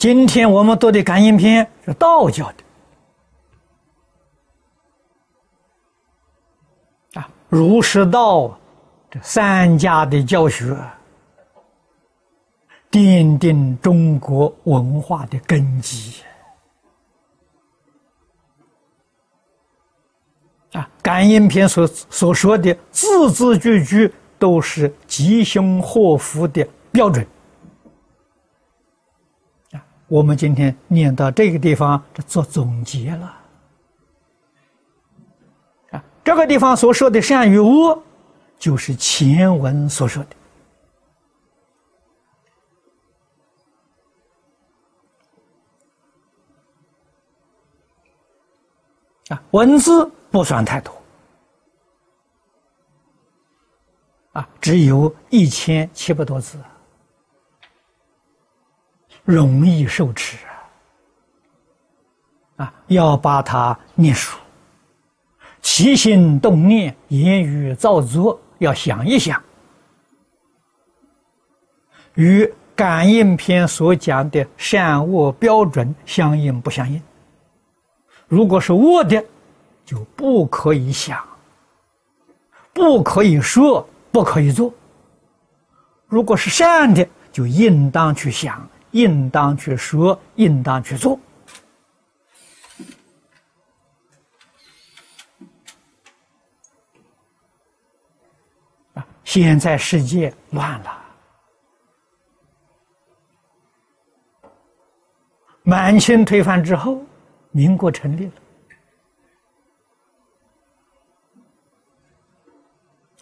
今天我们读的《感应篇》是道教的啊，儒释道这三家的教学，奠定中国文化的根基啊。《感应篇》所所说的字字句句都是吉凶祸福的标准。我们今天念到这个地方，这做总结了。啊，这个地方所说的善与恶，就是前文所说的。啊，文字不算太多，啊，只有一千七百多字。容易受持啊！要把它念熟，起心动念、言语造作，要想一想，与感应篇所讲的善恶标准相应不相应？如果是恶的，就不可以想，不可以说，不可以做；如果是善的，就应当去想。应当去说，应当去做。啊！现在世界乱了，满清推翻之后，民国成立了。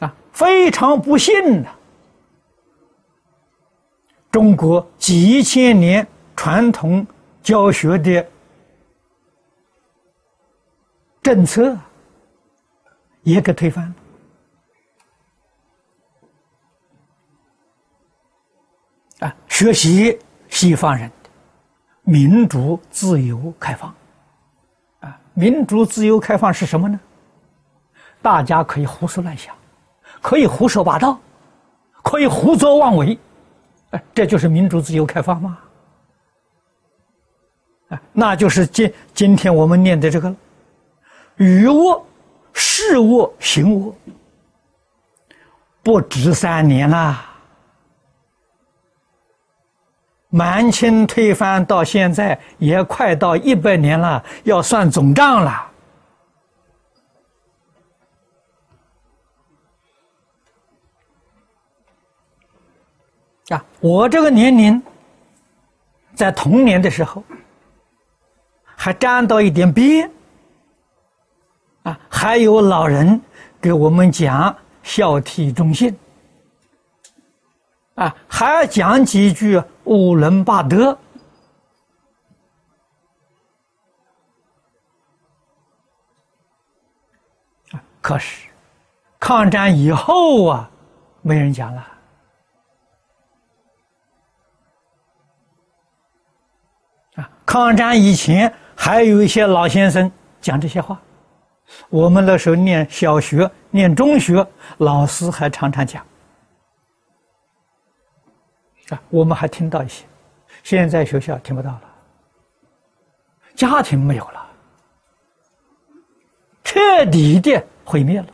啊，非常不幸的。中国几千年传统教学的政策也给推翻了啊！学习西方人的民主、自由、开放啊！民主、自由、开放是什么呢？大家可以胡思乱想，可以胡说八道，可以胡作妄为。哎，这就是民主、自由、开放吗？啊，那就是今今天我们念的这个语恶、事恶、行恶，不止三年了。满清推翻到现在也快到一百年了，要算总账了。啊，我这个年龄，在童年的时候，还沾到一点边，啊，还有老人给我们讲孝悌忠信，啊，还要讲几句五伦八德，可是抗战以后啊，没人讲了。抗战以前，还有一些老先生讲这些话。我们那时候念小学、念中学，老师还常常讲。啊，我们还听到一些，现在学校听不到了，家庭没有了，彻底的毁灭了。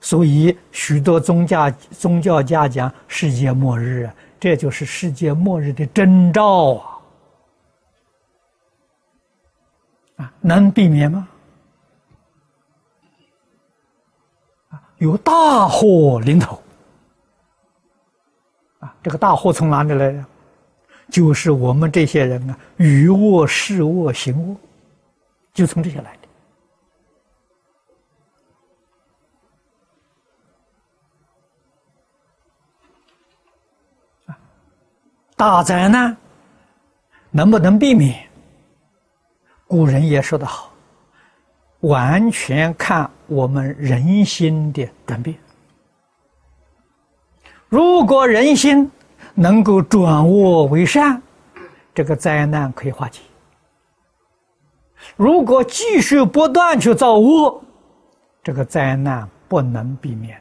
所以许多宗教宗教家讲世界末日。这就是世界末日的征兆啊！啊，能避免吗？啊，有大祸临头！啊，这个大祸从哪里来的？就是我们这些人啊，语恶、事恶、行恶，就从这些来大灾难能不能避免？古人也说得好，完全看我们人心的转变。如果人心能够转恶为善，这个灾难可以化解；如果继续不断去造恶，这个灾难不能避免。